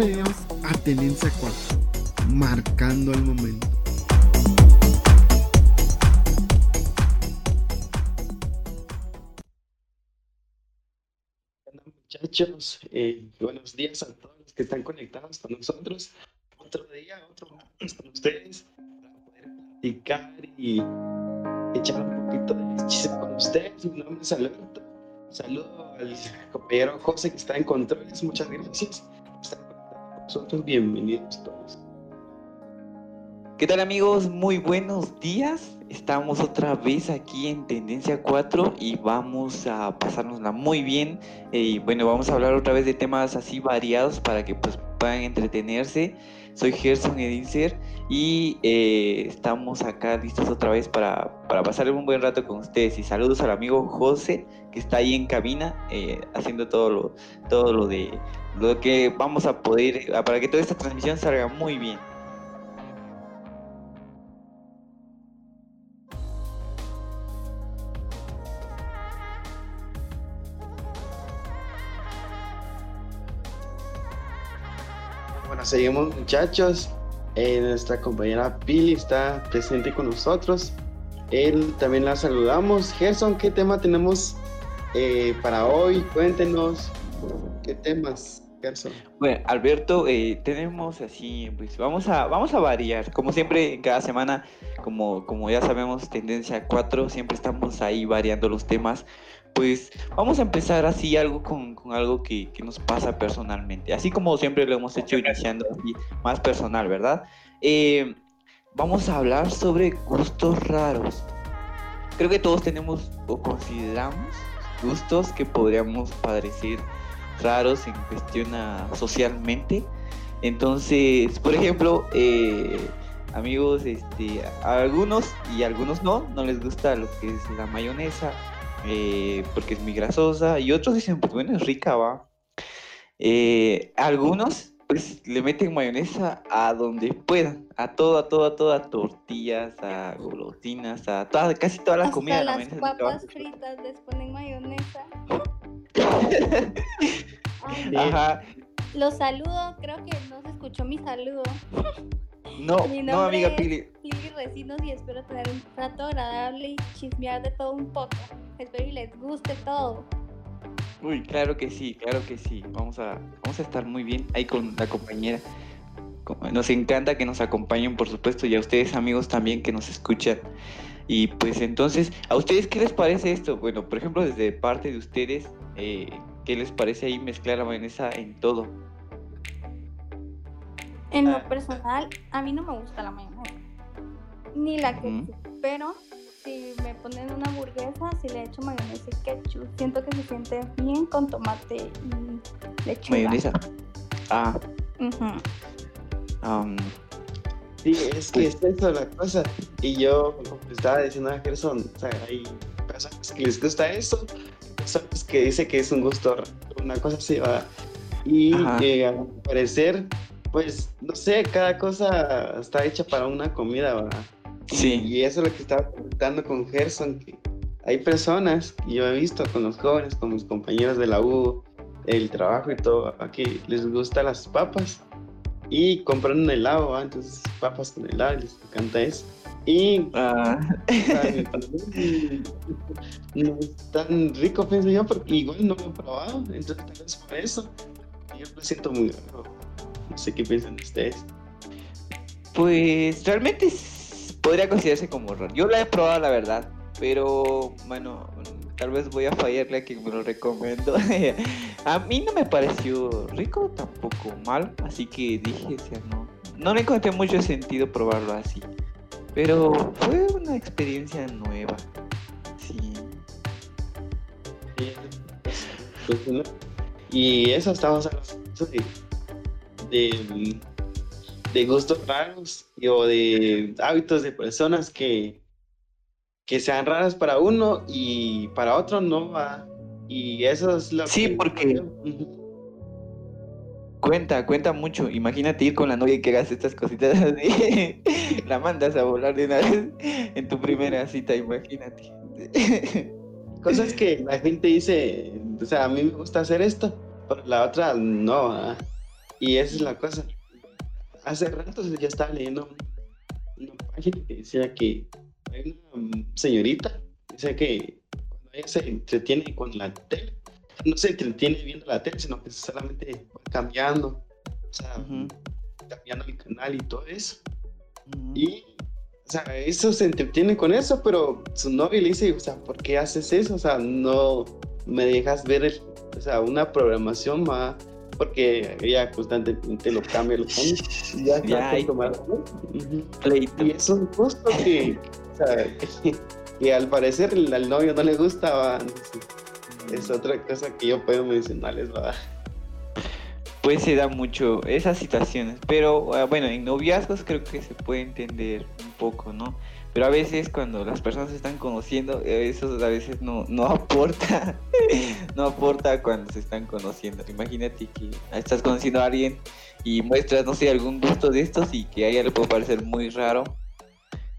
bienvenidos a Tenencia 4, marcando el momento. muchachos, eh, buenos días a todos los que están conectados con nosotros. Otro día, otro martes con ustedes para poder platicar y echar un poquito de chisme con ustedes. Mi nombre es Alberto. Saludo al compañero José que está en controles. Muchas gracias nosotros. Bienvenidos todos. ¿Qué tal amigos? Muy buenos días. Estamos otra vez aquí en Tendencia 4 y vamos a pasárnosla muy bien. Eh, y bueno, vamos a hablar otra vez de temas así variados para que pues puedan entretenerse. Soy Gerson Edincer y eh, estamos acá listos otra vez para, para pasar un buen rato con ustedes. Y saludos al amigo José que está ahí en cabina eh, haciendo todo lo, todo lo de lo que vamos a poder, para que toda esta transmisión salga muy bien. Bueno, seguimos muchachos. Eh, nuestra compañera Pili está presente con nosotros. Él también la saludamos. Gerson, ¿qué tema tenemos eh, para hoy? Cuéntenos qué temas, Gerson. Bueno, Alberto, eh, tenemos así, pues vamos a, vamos a variar. Como siempre, cada semana, como, como ya sabemos, tendencia 4, siempre estamos ahí variando los temas. Pues vamos a empezar así algo con, con algo que, que, nos pasa personalmente. Así como siempre lo hemos hecho iniciando así, más personal, ¿verdad? Eh, vamos a hablar sobre gustos raros. Creo que todos tenemos o consideramos gustos que podríamos parecer raros en cuestión a, socialmente. Entonces, por ejemplo, eh, amigos, este, a algunos y a algunos no, no les gusta lo que es la mayonesa, eh, porque es muy grasosa, y otros dicen, pues bueno, es rica, va. Eh, algunos, pues le meten mayonesa a donde puedan, a todo, a todo, a todo, a tortillas, a golosinas, a toda, casi toda la Hasta comida. las papas fritas les ponen mayonesa. Ay, Ajá. Los saludo, creo que no se escuchó mi saludo. No, Mi no, amiga es Pili. Lili Recinos y espero tener un rato agradable y chismear de todo un poco. Espero y les guste todo. Uy, claro que sí, claro que sí. Vamos a, vamos a estar muy bien ahí con la compañera. Nos encanta que nos acompañen, por supuesto, y a ustedes, amigos, también que nos escuchan. Y pues entonces, ¿a ustedes qué les parece esto? Bueno, por ejemplo, desde parte de ustedes, eh, ¿qué les parece ahí mezclar la mayonesa en todo? En Ah. lo personal, a mí no me gusta la mayonesa. Ni la ketchup. Pero si me ponen una hamburguesa, si le echo mayonesa y ketchup, siento que se siente bien con tomate y lechuga. Mayonesa. Ah, Sí, es que es eso la cosa. Y yo, como estaba diciendo a Gerson, o sea, hay personas que les gusta eso, personas que dicen que es un gusto una cosa así, ¿verdad? Y que al parecer, pues, no sé, cada cosa está hecha para una comida, ¿verdad? sí. Y eso es lo que estaba comentando con Gerson, que hay personas, y yo he visto con los jóvenes, con mis compañeros de la U, el trabajo y todo, que les gustan las papas y compran un helado, ¿va? entonces papas con helado, les encanta eso. Y Ah, no es tan rico, pienso yo, porque igual no lo he probado, entonces tal vez por eso yo lo siento muy raro. No sé qué piensan ustedes. Pues realmente podría considerarse como raro. Yo la he probado, la verdad, pero bueno, tal vez voy a fallarle a quien me lo recomendó. a mí no me pareció rico, tampoco mal, así que dije, no, no le encontré mucho sentido probarlo así. Pero fue una experiencia nueva. Sí. Pues. Y eso estamos hablando de, de, de gustos raros y- o de hábitos de personas que, que sean raras para uno y para otro no va. Y eso es lo Sí, que... porque-. Cuenta, cuenta mucho. Imagínate ir con la novia y que hagas estas cositas así. la mandas a volar de una vez en tu primera cita, imagínate. Cosas que la gente dice, o sea, a mí me gusta hacer esto, pero la otra no. Y esa es la cosa. Hace rato ya estaba leyendo una página que decía que hay una señorita, dice que ella se entretiene con la tele, no se entretiene viendo la tele, sino que solamente va cambiando, o sea, Ujú, cambiando el canal y todo eso. ujú. Y, o sea, eso se entretiene con eso, pero su novio le dice, o sea, ¿por qué haces eso? O sea, no me dejas ver, el- o sea, una programación más, porque ella constantemente lo cambia, lo cambia, y ya ¿no? Ujú. Pleito. Y es un gusto que, o sea, que, que al parecer al novio no le gusta, va, no sé. es otra cosa que yo puedo mencionarles, va. Pues se da mucho esas situaciones, pero ah, bueno, en noviazgos creo que se puede entender un poco, ¿no? Pero a veces cuando las personas se están conociendo, eh, eso a veces no, no aporta, no aporta cuando se están conociendo. Imagínate que estás conociendo a alguien y muestras, no sé, algún gusto de estos y que a ella le puede parecer muy raro,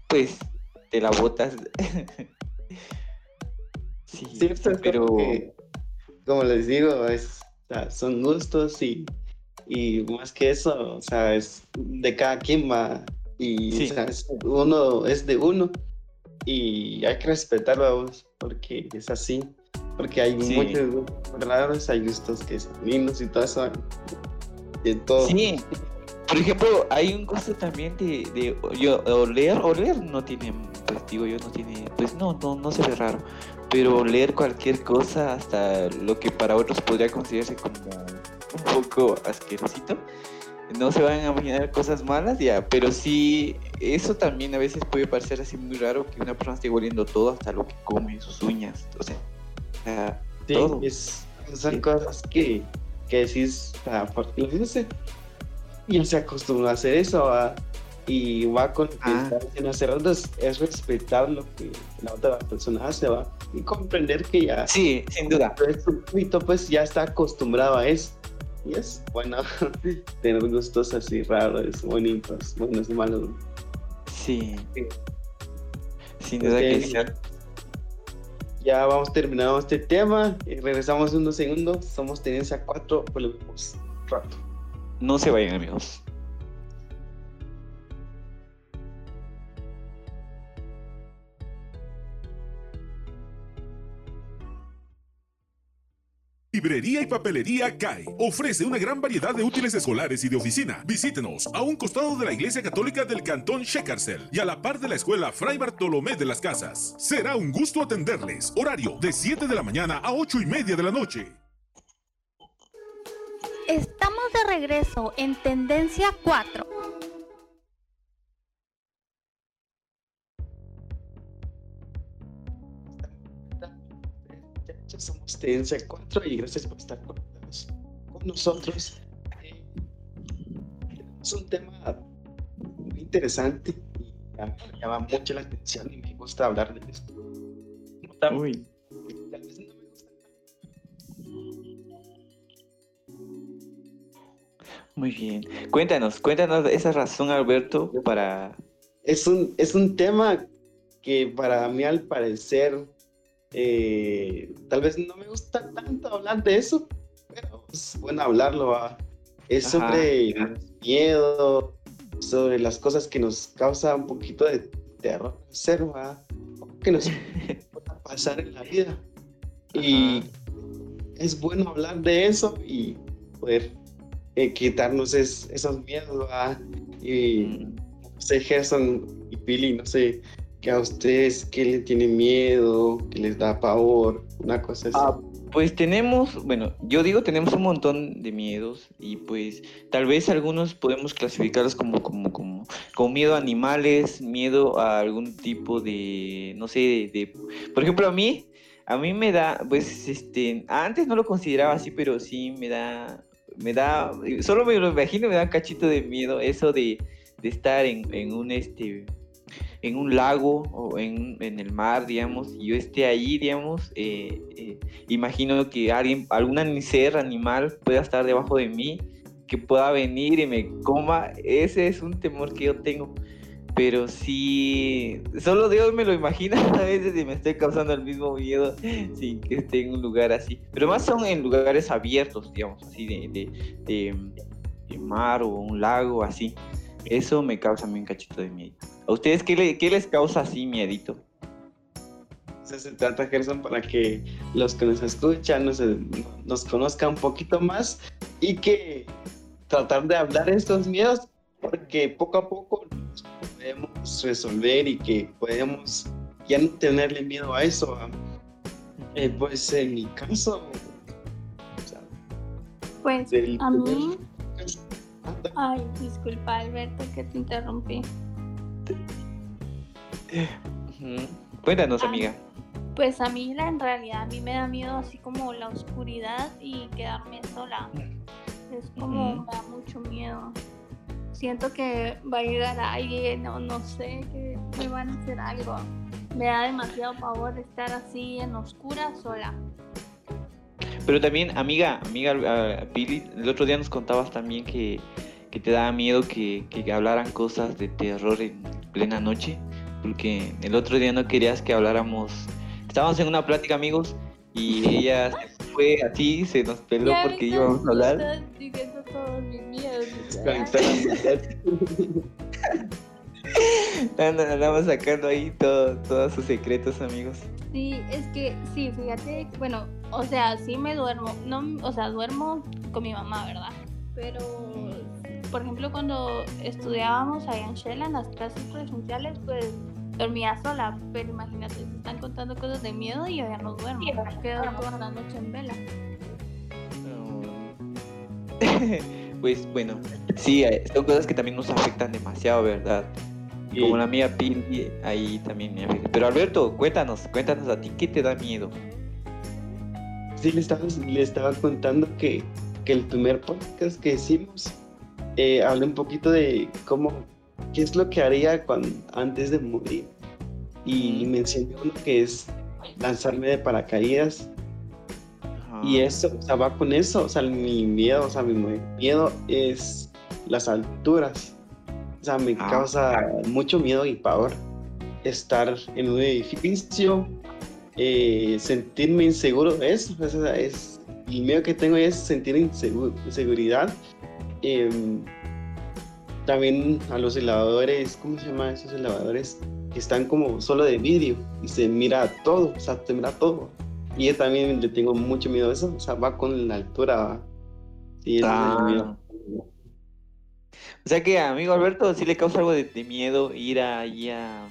pues te la botas. sí, pero... como que, como les digo, es, o sea, son gustos y, y más que eso, o sea, es de cada quien va. Y Sí. o sea, es- uno es de uno y hay que respetarlo a vos porque es así. Porque hay Sí. muchos raros, hay gustos que son lindos y todo eso. De todo. Sí, por ejemplo, hay un gusto también de, de yo, oler, oler no tiene, pues digo yo, no tiene, pues no, no, no se ve raro, pero oler cualquier cosa, hasta lo que para otros podría considerarse como un poco asquerosito, no se van a imaginar cosas malas, ya, pero sí, eso también a veces puede parecer así muy raro que una persona esté oliendo todo, hasta lo que come, sus uñas, o sea, ah, Sí, todo. es- son Sí. cosas que, que decís, sea, porque no sé, ya se acostumbró a hacer eso, ¿va? y va con Ah. está diciendo hace rato, es, es respetar lo que la otra persona hace, ¿va? y comprender que ya sí, sin duda. pues ya está acostumbrado a eso. Y es bueno tener gustos así raros, bonitos, buenos y malos. Sí. Sí. Sin duda que sí. Ya vamos terminando este tema. y regresamos unos segundos. Somos Tenencia 4. Volvemos rato. No se vayan, amigos. Librería y papelería CAE ofrece una gran variedad de útiles escolares y de oficina. Visítenos a un costado de la Iglesia Católica del Cantón Shekarcel y a la par de la Escuela Fray Bartolomé de las Casas. Será un gusto atenderles. Horario de 7 de la mañana a 8 y media de la noche. Estamos de regreso en Tendencia 4. Muchachos, Somos Tenencia 4 y gracias por estar conectados con nosotros. Eh, Es un tema muy interesante y me llama mucho la atención y me gusta hablar de esto. Uy. Muy bien. Cuéntanos, cuéntanos esa razón, Alberto, para... es un, es un tema que para mí al parecer eh, tal vez no me gusta tanto hablar de eso, pero es bueno hablarlo. ¿va? Es Ajá. sobre miedo, sobre las cosas que nos causa un poquito de terror hacer, ¿va? que nos pueda pasar en la vida. Y es bueno hablar de eso y poder eh, quitarnos es- esos miedos. ¿va? Y no sé, Gerson y Pili, no sé, que a ustedes, ¿qué le tiene miedo? ¿Qué les da pavor? Una cosa así. Ah, Pues tenemos, bueno, yo digo tenemos un montón de miedos y pues tal vez algunos podemos clasificarlos como, como, como, como miedo a animales, miedo a algún tipo de, no sé, de, de- por ejemplo a mí, a mí me da, pues, este, antes no lo consideraba así, pero sí me da, me da, solo me lo imagino, me da un cachito de miedo eso de, de estar en, en un, este, en un lago o en, en el mar, digamos, y yo esté ahí, digamos, eh, eh, imagino que alguien, algún ser animal pueda estar debajo de mí, que pueda venir y me coma, ese es un temor que yo tengo. Pero sí, solo Dios me lo imagina a veces y me estoy causando el mismo miedo sin que esté en un lugar así. Pero más son en lugares abiertos, digamos, así de, de, de, mar o un lago, así. Eso me causa a mí un cachito de miedo. ¿A ustedes qué, le- qué les causa así miedito? Se trata, Gerson, para que los que nos escuchan nos, nos conozcan un poquito más y que tratar de hablar estos miedos, porque poco a poco podemos resolver y que podemos ya no tenerle miedo a eso. Eh, pues en mi caso, o sea, Pues del a mí, ay, disculpa Alberto que te interrumpí. Cuéntanos, Ah. amiga. Pues a mí la- en realidad a mí me da miedo así como la oscuridad y quedarme sola. Es como me da mucho miedo. Siento que va a llegar alguien o no sé, que me van a hacer algo. Me da demasiado pavor estar así en oscura sola. Pero también, amiga, amiga ah, Pili, el otro día nos contabas también que, que te daba miedo que, que hablaran cosas de terror en plena noche, porque el otro día no querías que habláramos. Estábamos en una plática, amigos, y ella se fue a ti, se nos peló porque íbamos a hablar. estás diciendo todos mis miedos. Desconectar Andamos sacando ahí todo, todos sus secretos, amigos. Sí, es que sí, fíjate, bueno, o sea, sí me duermo, no, o sea, duermo con mi mamá, ¿verdad? Pero, por ejemplo, cuando estudiábamos allá en Shela, en las clases presenciales, pues dormía sola, pero imagínate, se están contando cosas de miedo y yo ya no duermo, quedo toda la noche en vela. pues bueno, sí, eh, son cosas que también nos afectan demasiado, ¿verdad? Como la mía Pili, ahí también me afecta. Pero Alberto, cuéntanos, cuéntanos a ti, ¿qué te da miedo? Sí, le estaba, le estaba contando que, que el primer podcast que hicimos eh, hablé un poquito de cómo, qué es lo que haría cuando, antes de morir. Y mencioné uno que es lanzarme de paracaídas. Y eso, o sea, va con eso. O sea, mi miedo, o sea, mi miedo es las alturas. O sea, me Ah. causa mucho miedo y pavor estar en un edificio, eh, sentirme inseguro eso. O sea, es, el miedo que tengo es sentir insegu- inseguridad. Em, también a los elevadores, ¿cómo se llama esos elevadores? Que están como solo de vidrio y se mira todo, o sea, se mira todo. Y yo también le tengo mucho miedo a eso, o sea, va con la altura. Ah. miedo. O sea que, amigo Alberto, sí le causa algo de, de miedo ir allí a,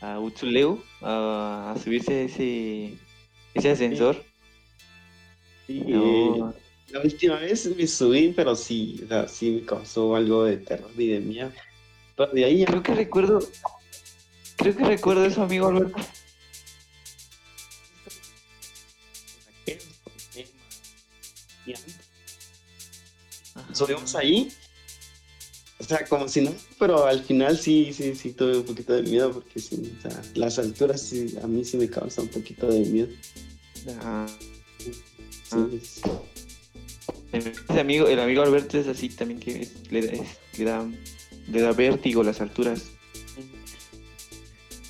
a Utzuleu a, a subirse a ese, ese ascensor. Sí, No. eh, la última vez me subí, pero sí, o sea, sí me causó algo de terror y de miedo. Pero de ahí ya Creo que recuerdo, creo que recuerdo eso, amigo Alberto. Subimos ahí. O sea, como si no, pero al final sí, sí, sí tuve un poquito de miedo porque sí, o sea, las alturas sí, a mí sí me causa un poquito de miedo. Ah, Sí, es- ese amigo, el amigo Alberto es así también que es- le, da- es- le da, le da vértigo las alturas.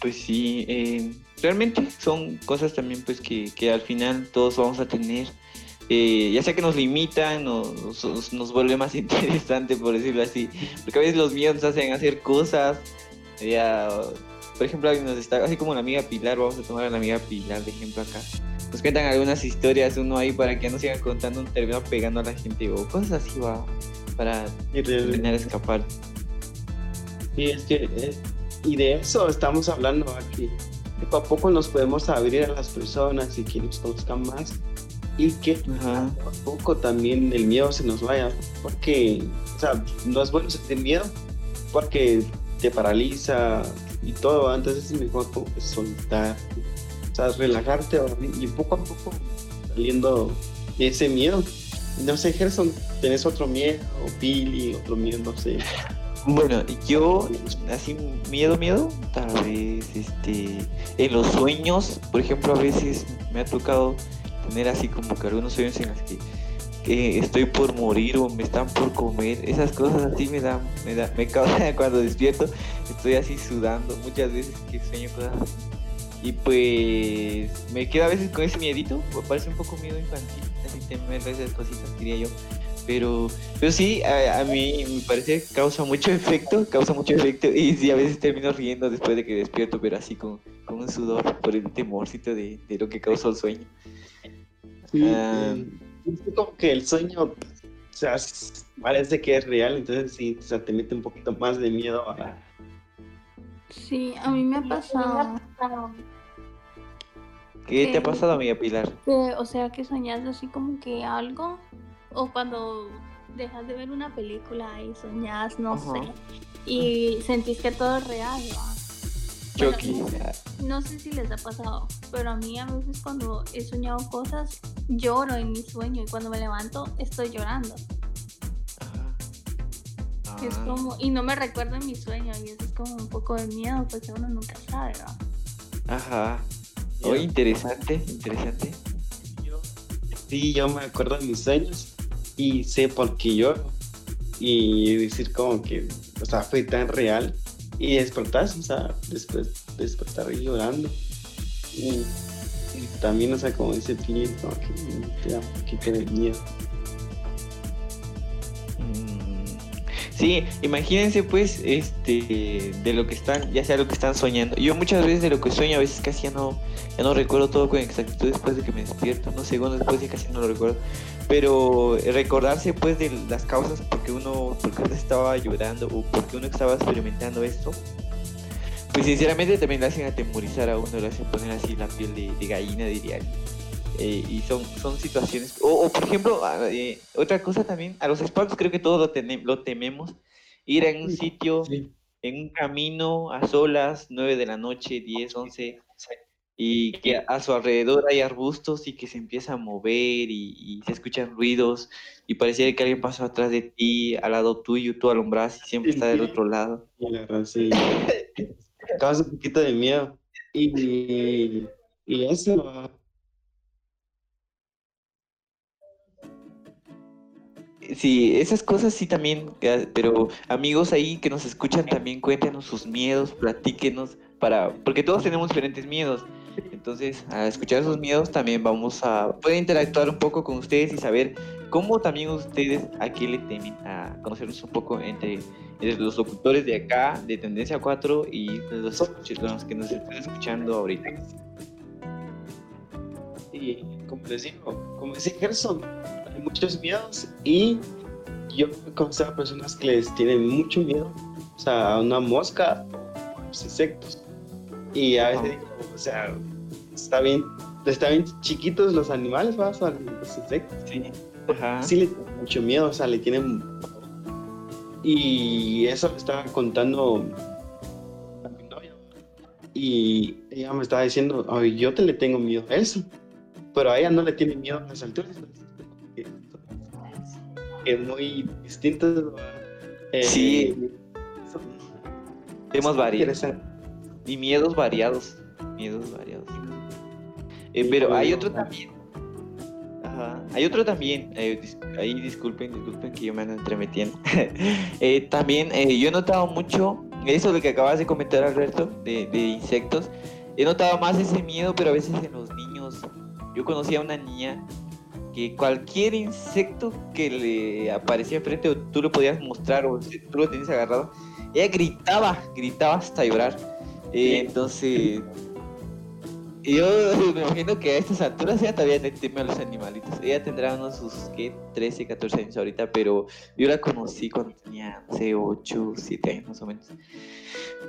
Pues sí, eh, realmente son cosas también pues que, que al final todos vamos a tener. Eh, ya sea que nos limitan o nos, nos vuelve más interesante, por decirlo así. Porque a veces los miedos nos hacen hacer cosas. Ya, por ejemplo, nos está, así como la amiga Pilar, vamos a tomar a la amiga Pilar de ejemplo acá. Nos cuentan algunas historias, uno ahí para que no sigan contando, un termino pegando a la gente o cosas así, va, para y terminar escapar. Sí, es que, eh, y de eso estamos hablando aquí. Poco a poco nos podemos abrir a las personas y que nos conozcan más y que Ajá. poco a poco también el miedo se nos vaya. Porque, o sea, no es bueno sentir miedo porque te paraliza y todo. Entonces es mejor como soltar, o sea, relajarte y poco a poco saliendo de ese miedo. No sé, Gerson, ¿tenés otro miedo? O Pili, otro miedo, no sé. Bueno, yo, así, miedo, miedo, tal vez, este, en los sueños, por ejemplo, a veces me ha tocado tener así como que algunos sueños en los que, que estoy por morir o me están por comer, esas cosas así me dan, me da, me causa cuando despierto, estoy así sudando, muchas veces que sueño cosas. Y pues me quedo a veces con ese miedito, parece un poco miedo infantil, así temer esas cositas, diría yo. Pero, pero sí, a, a mí me parece causa mucho efecto, causa mucho efecto. Y sí, a veces termino riendo después de que despierto, pero así con, con un sudor por el temorcito de, de lo que causó el sueño. Sí, eh, es como que el sueño, o sea, parece que es real, entonces sí, o sea, te mete un poquito más de miedo a... Sí, a mí me ha pasado ¿Qué te ha pasado, amiga Pilar? que, o sea, que soñas así como que algo, o cuando dejas de ver una película y soñas, no Ajá. sé, y sentís que todo es real, No sé si les ha pasado, pero a mí a veces cuando he soñado cosas, lloro en mi sueño y cuando me levanto estoy llorando. Ajá. Es Ah. como, y no me recuerdo en mi sueño y eso es como un poco de miedo porque uno nunca sabe, ¿no? Ajá. Oye, interesante, interesante. Yo, sí, yo me acuerdo de mis sueños y sé por qué lloro. Y decir como que, o sea, fue tan real. Y despertar, o sea, después despertar y llorando. Y, también, o sea, como dice que te da un poquito de miedo. Sí, imagínense pues este de lo que están, ya sea lo que están soñando. Yo muchas veces de lo que sueño a veces casi ya no, ya no recuerdo todo con exactitud después de que me despierto, unos segundos después ya casi no lo recuerdo. Pero eh, recordarse pues de las causas por qué uno, por qué uno estaba llorando o por qué uno estaba experimentando esto, pues sinceramente también le hacen atemorizar a uno, le hacen poner así la piel de, de gallina diría. Eh, y son, son situaciones. O, o, por ejemplo, ah, eh, otra cosa también, a los espantos creo que todos lo, tene- lo tememos. Ir en un sitio, Sí. en un camino, a solas, 9 de la noche, 10, 11, y que a, a su alrededor hay arbustos y que se empieza a mover y, y se escuchan ruidos y pareciera que alguien pasó atrás de ti, al lado tuyo, tú alumbras y siempre está del otro lado. Sí. Causa un poquito de miedo. Y, y eso, Sí, esas cosas sí también, pero amigos ahí que nos escuchan también cuéntenos sus miedos, platíquenos para, porque todos tenemos diferentes miedos. Entonces, a escuchar esos miedos también vamos a poder interactuar un poco con ustedes y saber cómo también ustedes a qué le temen, a conocernos un poco entre, los locutores de acá, de Tendencia 4 y los, los que nos están escuchando ahorita. y como les digo, como decía Gerson, muchos miedos y yo conozco a personas que les tienen mucho miedo, o sea, a una mosca, a los insectos. Y a veces digo, o sea, está bien, está bien chiquitos los animales, ¿va? O sea, los insectos. Sí. Ajá. sí le tienen mucho miedo, o sea, le tienen... Y eso me estaba contando a mi novia. Y ella me estaba diciendo, ay, yo te le tengo miedo a eso. Pero a ella no le tiene miedo a las alturas. Que muy distintos. Eh, Sí. son- Temas variados. Y miedos variados. Miedos variados. Eh, pero hay otro también. Ajá. Hay otro también. eh, dis- ahí disculpen, disculpen que yo me ando entremetiendo. Eh, también eh, yo he notado mucho eso de que acabas de comentar, Alberto, de, de insectos. He notado más ese miedo, pero a veces en los niños. Yo conocí a una niña que cualquier insecto que le aparecía enfrente o tú lo podías mostrar o tú lo tenías agarrado, ella gritaba, gritaba hasta llorar. Eh, entonces, yo me imagino que a estas alturas ella todavía le teme a los animalitos. Ella tendrá unos sus, ¿qué? 13, 14 años ahorita, pero yo la conocí cuando tenía, no sé, 8, 7 años más o menos.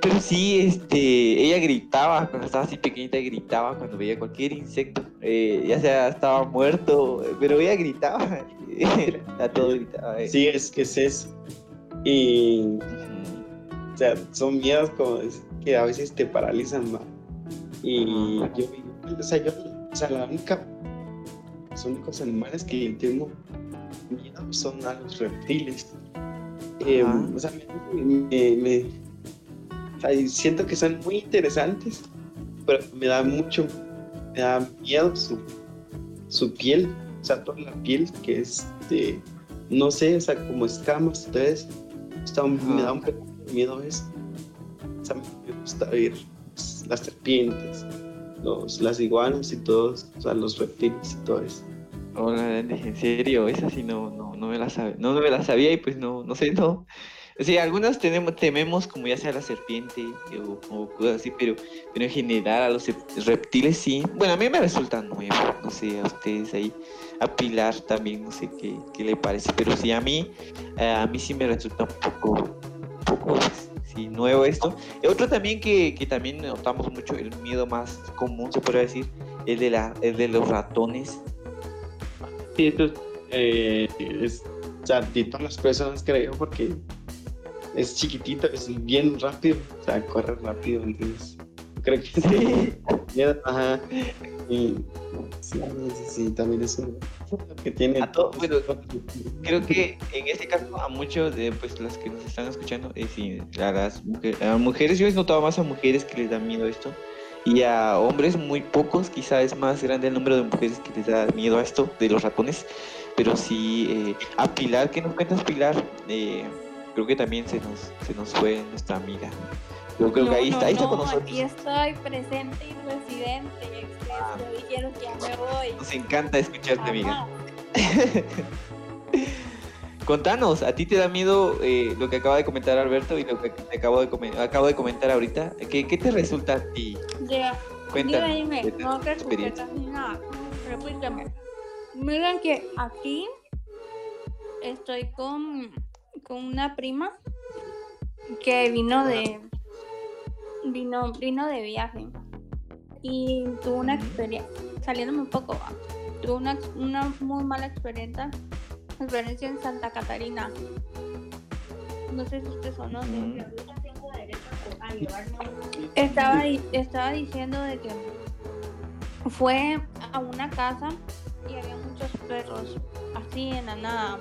Pero sí, este, ella gritaba, cuando estaba así pequeñita, gritaba cuando veía cualquier insecto, eh, ya sea estaba muerto, pero ella gritaba, a todo gritaba. eh. Sí, es que es eso. Y, Ujú. o sea, son miedos como que a veces te paralizan más. Y yo, o sea, yo, o sea, la única, los únicos animales que le tengo miedo son a los reptiles. Eh, o sea, me, me- me- o sea, y siento que son muy interesantes, pero me da mucho, me da miedo su, su piel, o sea, toda la piel que es de, no sé, o sea, como escamas, entonces, me da un poco de miedo eso. O sea, me gusta ver las serpientes, los, las iguanas y todos, o sea, los reptiles y todo eso. Hola, en serio, esa sí no, no, no me la sabía, no, me la sabía y pues no, no sé, no. Sea, algunas tenemos, tememos como ya sea la serpiente o, o cosas así, pero, pero en general a los reptiles sí. Bueno, a mí me resulta nuevo, no sé, a ustedes ahí, a Pilar también, no sé qué, qué le parece, pero sí a mí, eh, a mí sí me resulta un poco, un poco pues, sí, nuevo esto. Y otro también que, que también notamos mucho, el miedo más común, se podría decir, el de, la, el de los ratones. Sí, esto eh, es, o sea, de todas las personas creo, porque es chiquitito, es bien rápido, o sea, corre rápido, entonces creo que sí. Ajá. Y sí, sí, sí, también es un que tiene A todo- bueno, Creo que en este caso a muchos de pues las que nos están escuchando, eh, sí, a las mujeres, a mujeres, yo he notado más a mujeres que les da miedo esto y a hombres muy pocos, quizá es más grande el número de mujeres que les da miedo a esto de los ratones, pero sí eh, a Pilar, ¿qué nos cuentas Pilar? Eh, creo que también se nos, se nos fue nuestra amiga. Yo creo que ahí está, ahí está con nosotros. Aquí estoy presente y residente. Ah. Ustedes me dijeron que ya me voy. Nos encanta escucharte, amiga. Contanos, ¿a ti te da miedo eh, lo que acaba de comentar Alberto y lo que te acabo de, comen- acabo de comentar ahorita? ¿Qué, qué te resulta a ti? Ya, Cuéntanos. dime, dime, no ni nada. Repíteme. Miren que aquí estoy con, con una prima que vino de vino, vino de viaje y tuvo una experiencia, saliéndome un poco, tuvo una, una muy mala experiencia, experiencia en Santa Catarina. No sé si usted sonó. Mm. Estaba, estaba diciendo de que fue a una casa y había muchos perros así en la nada.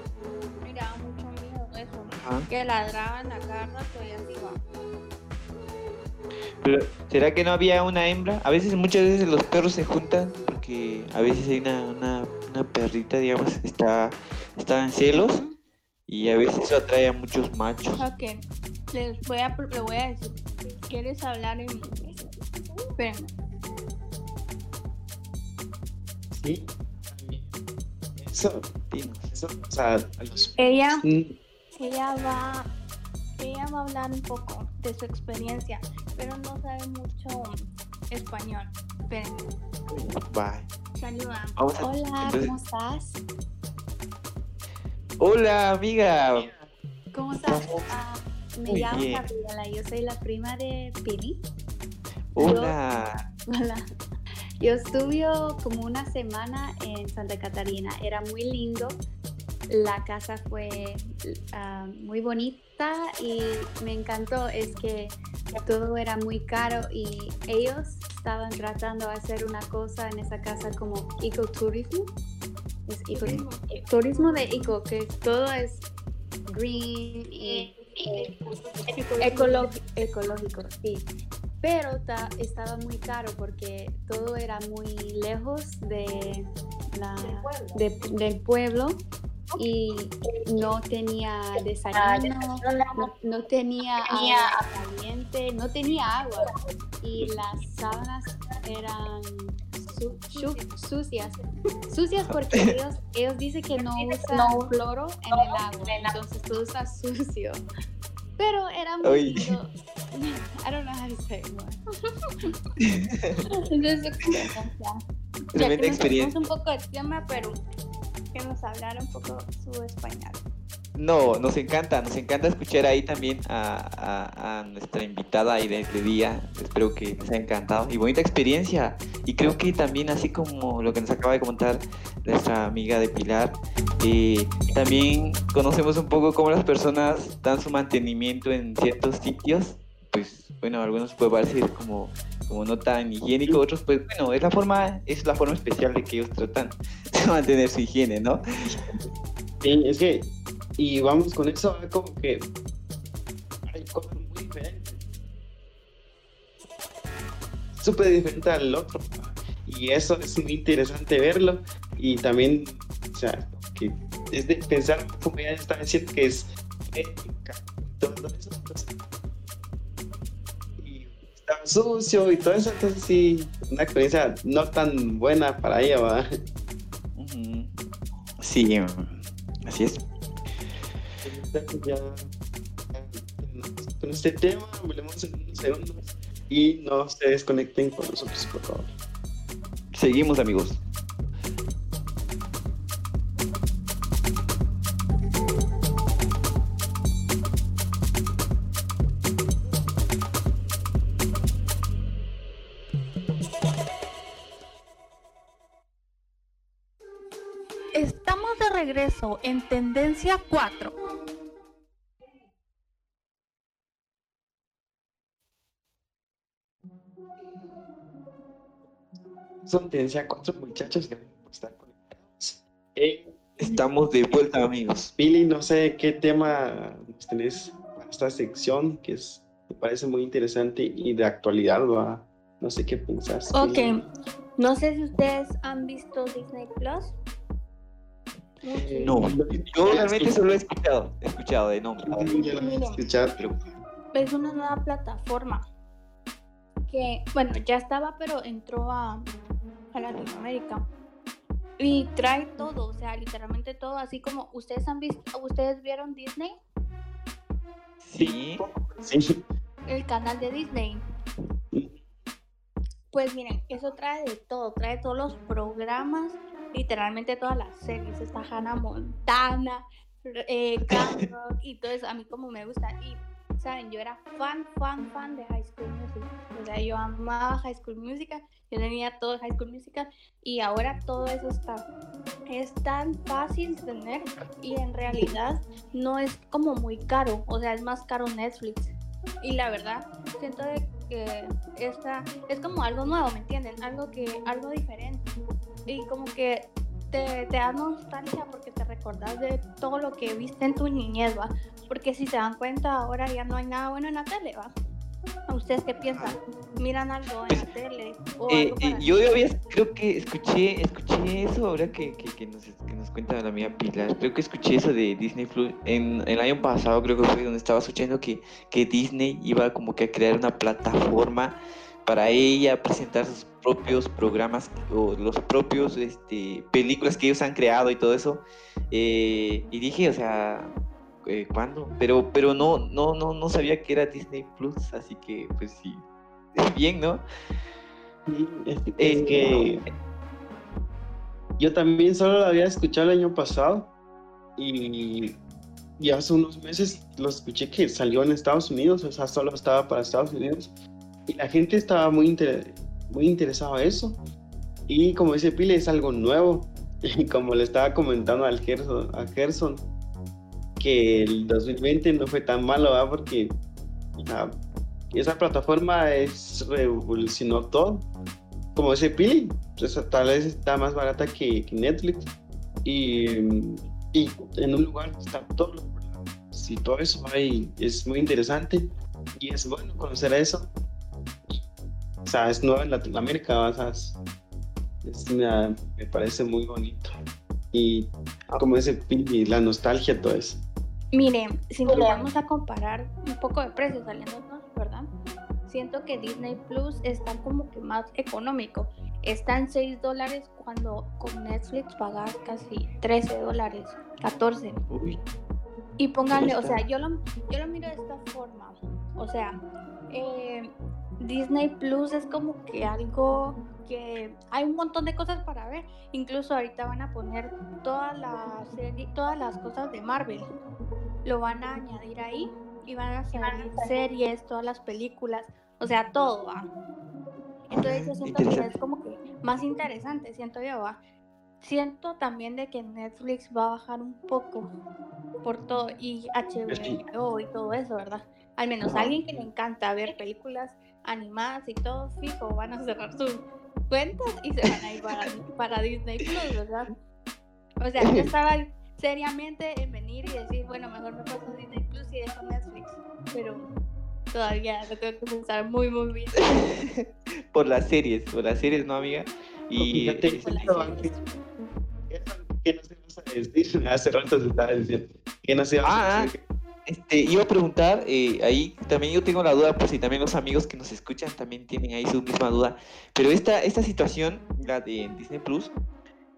Me daba mucho miedo eso. Ajá. Que ladraban a cada rato y así va. Pero, ¿será que no había una hembra? A veces, muchas veces los perros se juntan porque a veces hay una, una, una perrita, digamos, está, está en celos y a veces eso atrae a muchos machos. Ok, les voy a, le voy a decir. ¿Quieres hablar en Espérenme. Sí. Eso, eso, o sea, a los Ella, Mm, ella va, ella va a hablar un poco de su experiencia, pero no sabe mucho español. Espérenme. Bye. Saluda. Vamos a- Hola, entonces- ¿cómo estás? Hola, amiga. ¿Cómo estás? Ah, me Muy llamo bien. Gabriela, yo soy la prima de Pili. Hola. Hola. Yo estuve como una semana en Santa Catarina, era muy lindo. La casa fue ah, muy bonita y me encantó, es que todo era muy caro y ellos estaban tratando de hacer una cosa en esa casa como ecoturismo. Es eco- turismo de eco, que todo es green y Ecolo- ecológico, sí. Pero ta- estaba muy caro porque todo era muy lejos de- del pueblo y no tenía desayuno, no, no tenía agua caliente, no tenía agua y las sábanas eran su- su- sucias. Sucias porque ellos, ellos dicen que no usan cloro en el agua, entonces todo está sucio. Pero era muy Uy. lindo. I don't know how to say it more. Entonces, experiencia. Ya Tremenda que nos salimos experiencia. un poco del tema, pero que nos hablara un poco su español. No, nos encanta, nos encanta escuchar ahí también a, a- nuestra invitada y de este día. Espero que les haya encantado y bonita experiencia. Y creo que también, así como lo que nos acaba de comentar nuestra amiga de Pilar, eh, también conocemos un poco cómo las personas dan su mantenimiento en ciertos sitios. Pues bueno, algunos puede parecer como, como no tan higiénico, otros pues bueno, es la forma, es la forma especial de que ellos tratan de mantener su higiene, ¿no? Sí, es que, y vamos con eso, como que hay cosas muy diferentes. Súper diferente al otro. Y eso es muy interesante verlo. Y también, o sea, que es de pensar, como ya está diciendo, que es ética, todo eso. entonces, sucio y todo eso, entonces sí, una experiencia no tan buena para ella, ¿va? Ujú. Sí, así es. Ya, con este tema, volvemos en unos segundos y no se desconecten con nosotros, por favor. Seguimos, amigos. En Tendencia 4. Son tendencia cuatro muchachos que están conectados. Eh, Estamos de vuelta, amigos. Billy, no sé qué tema tenés para esta sección que es, me parece muy interesante y de actualidad, ¿va? No sé qué pensás. Ok, Billy. no sé si ustedes han visto Disney Plus. Eh, No, lo- Yo realmente solo he escuchado, he escuchado de nombre. pero Es una nueva plataforma que, bueno, ya estaba, pero entró a, a Latinoamérica. Y trae todo, o sea, literalmente todo, así como ustedes han visto, ustedes vieron Disney, Sí, sí. el canal de Disney. Pues miren, eso trae de todo, trae todos los programas, literalmente todas las series. Está Hannah Montana, eh, Rock y todo eso. A mí como me gusta. Y, ¿saben? Yo era fan, fan, fan de High School Musical. O sea, yo amaba High School Musical. Yo tenía todo High School Musical. Y ahora todo eso está. Es tan fácil de tener y en realidad no es como muy caro. O sea, es más caro Netflix. Y la verdad, siento de que esta es como algo nuevo, ¿me entienden? Algo que, algo diferente. Y como que te, te da nostalgia porque te recordás de todo lo que viste en tu niñez, ¿va? Porque si se dan cuenta, ahora ya no hay nada bueno en la tele, ¿va? ¿A ustedes qué piensan? ¿Miran algo en la tele? O Eh, algo eh, yo había, creo que escuché, escuché eso ahora que, que, que nos, que nos cuenta la mía Pilar. Creo que escuché eso de Disney Plus en el año pasado, creo que fue donde estaba escuchando que, que Disney iba como que a crear una plataforma para ella presentar sus propios programas o los propios este, películas que ellos han creado y todo eso. Eh, y dije, o sea, eh, ¿cuándo? Pero, pero no, no, no, no sabía que era Disney Plus, así que pues sí, bien, ¿no? Sí, Es, es Eh, que yo también solo lo había escuchado el año pasado y, y hace unos meses lo escuché que salió en Estados Unidos, o sea, solo estaba para Estados Unidos y la gente estaba muy, inter- muy interesada en eso. Y como dice Pile, es algo nuevo. Y como le estaba comentando al Gerson, a Gerson, que el 2020 no fue tan malo, ¿verdad? Porque esa plataforma revolucionó todo. Como dice Pili, pues, tal vez está más barata que, Netflix. Y, y en un lugar está todo. Si todo eso hay, es muy interesante y es bueno conocer eso. O sea, es nuevo en Latinoamérica, o sea, me parece muy bonito. Y como dice Pili, la nostalgia, todo eso. Miren, si nos vamos a comparar un poco de precios saliéndonos, ¿verdad? Siento que Disney Plus está como que más económico. Está en 6 dólares cuando con Netflix pagas casi 13 dólares, 14. Uy, Y pónganle, o sea, yo lo, yo lo miro de esta forma. O sea, eh, Disney Plus es como que algo que hay un montón de cosas para ver. Incluso ahorita van a poner todas las todas las cosas de Marvel. Lo van a añadir ahí y van a salir series, todas las películas, o sea, todo va. Entonces yo siento que es como que más interesante, siento yo, va. Siento también de que Netflix va a bajar un poco por todo y HBO y todo eso, ¿verdad? Al menos a alguien que le encanta ver películas animadas y todo fijo, van a cerrar sus cuentas y se van a ir para, para Disney Plus, ¿verdad? O sea, yo estaba seriamente en venir y decir, bueno, mejor me paso a Disney Plus y dejo Netflix, pero todavía lo tengo que pensar muy, muy bien. por las series, por las series, ¿no, amiga? Y Fíjate, este, Por. ¿Qué no se vas a decir? Hace rato se estaba diciendo. ¿Qué no se vas a Ah, decir? Este, iba a preguntar, eh, ahí también yo tengo la duda, pues si también los amigos que nos escuchan también tienen ahí su misma duda, pero esta, esta situación, la de Disney Plus,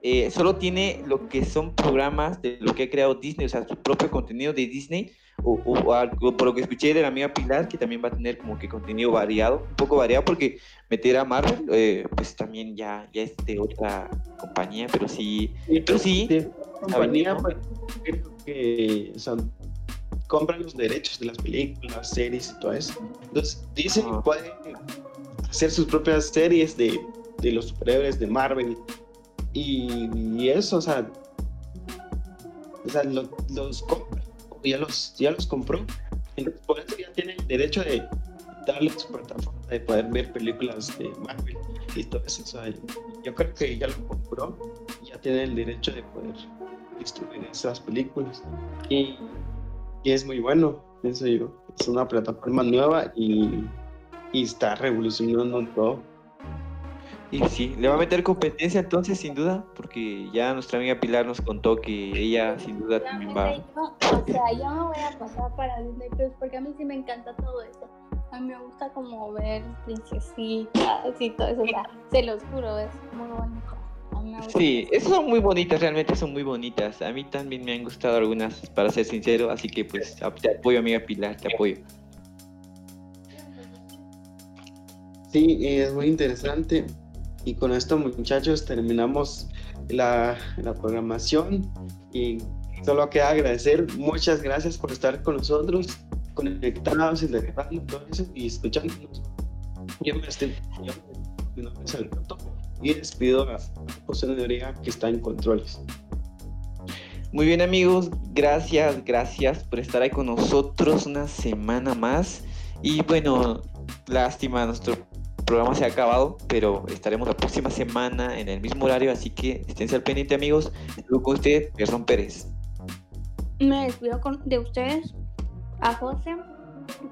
eh, solo tiene lo que son programas de lo que ha creado Disney, o sea, su propio contenido de Disney, o, o algo, por lo que escuché de la amiga Pilar, que también va a tener como que contenido variado, un poco variado, porque meter a Marvel, eh, pues también ya, ya es de otra compañía, pero sí, pero sí, compañía, ¿no? pues, creo que o sea, compran los derechos de las películas, series y todo eso. Entonces, Disney Ah. puede hacer sus propias series de, de los superhéroes de Marvel. Y, eso, o sea, o sea lo- los compra, ya los, ya los compró. Entonces, por eso ya tiene el derecho de darle su plataforma de poder ver películas de Marvel y todo eso. yo creo que ya lo compró y ya tiene el derecho de poder distribuir esas películas. Y, y es muy bueno, pienso yo. Es una plataforma nueva y, y está revolucionando todo. Y sí, le va a meter competencia entonces, sin duda, porque ya nuestra amiga Pilar nos contó que ella sin duda también va. Yo, o sea, yo me voy a pasar para Disney Plus porque a mí sí me encanta todo eso. A mí me gusta como ver princesitas y todo eso. O sea, se los juro, es muy bonito. Sí, esas son muy bonitas, realmente son muy bonitas. A mí también me han gustado algunas, para ser sincero, así que pues te apoyo, amiga Pilar, te apoyo. Sí, es muy interesante. Y con esto, muchachos, terminamos la, la programación. Y solo queda agradecer. Muchas gracias por estar con nosotros, conectados y eso y escuchándonos. Yo me estoy. Mi nombre es Alberto y despido a José Noriega que está en controles. Muy bien amigos, gracias, gracias por estar ahí con nosotros una semana más. Y bueno, lástima, nuestro programa se ha acabado, pero estaremos la próxima semana en el mismo horario, así que esténse al pendiente amigos. Estuvo con usted, Gerson Pérez. Me despido con- de ustedes, a José,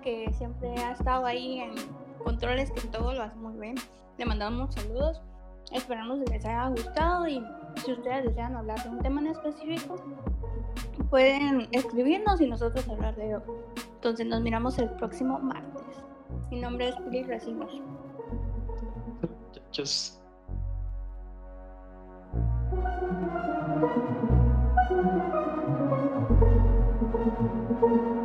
que siempre ha estado ahí en controles, que todo lo hace muy bien. Le mandamos saludos. Esperamos que les haya gustado y si ustedes desean hablar de un tema en específico, pueden escribirnos y nosotros hablar de ello. Entonces nos miramos el próximo martes. Mi nombre es Pili Racimos. Muchachos. Thank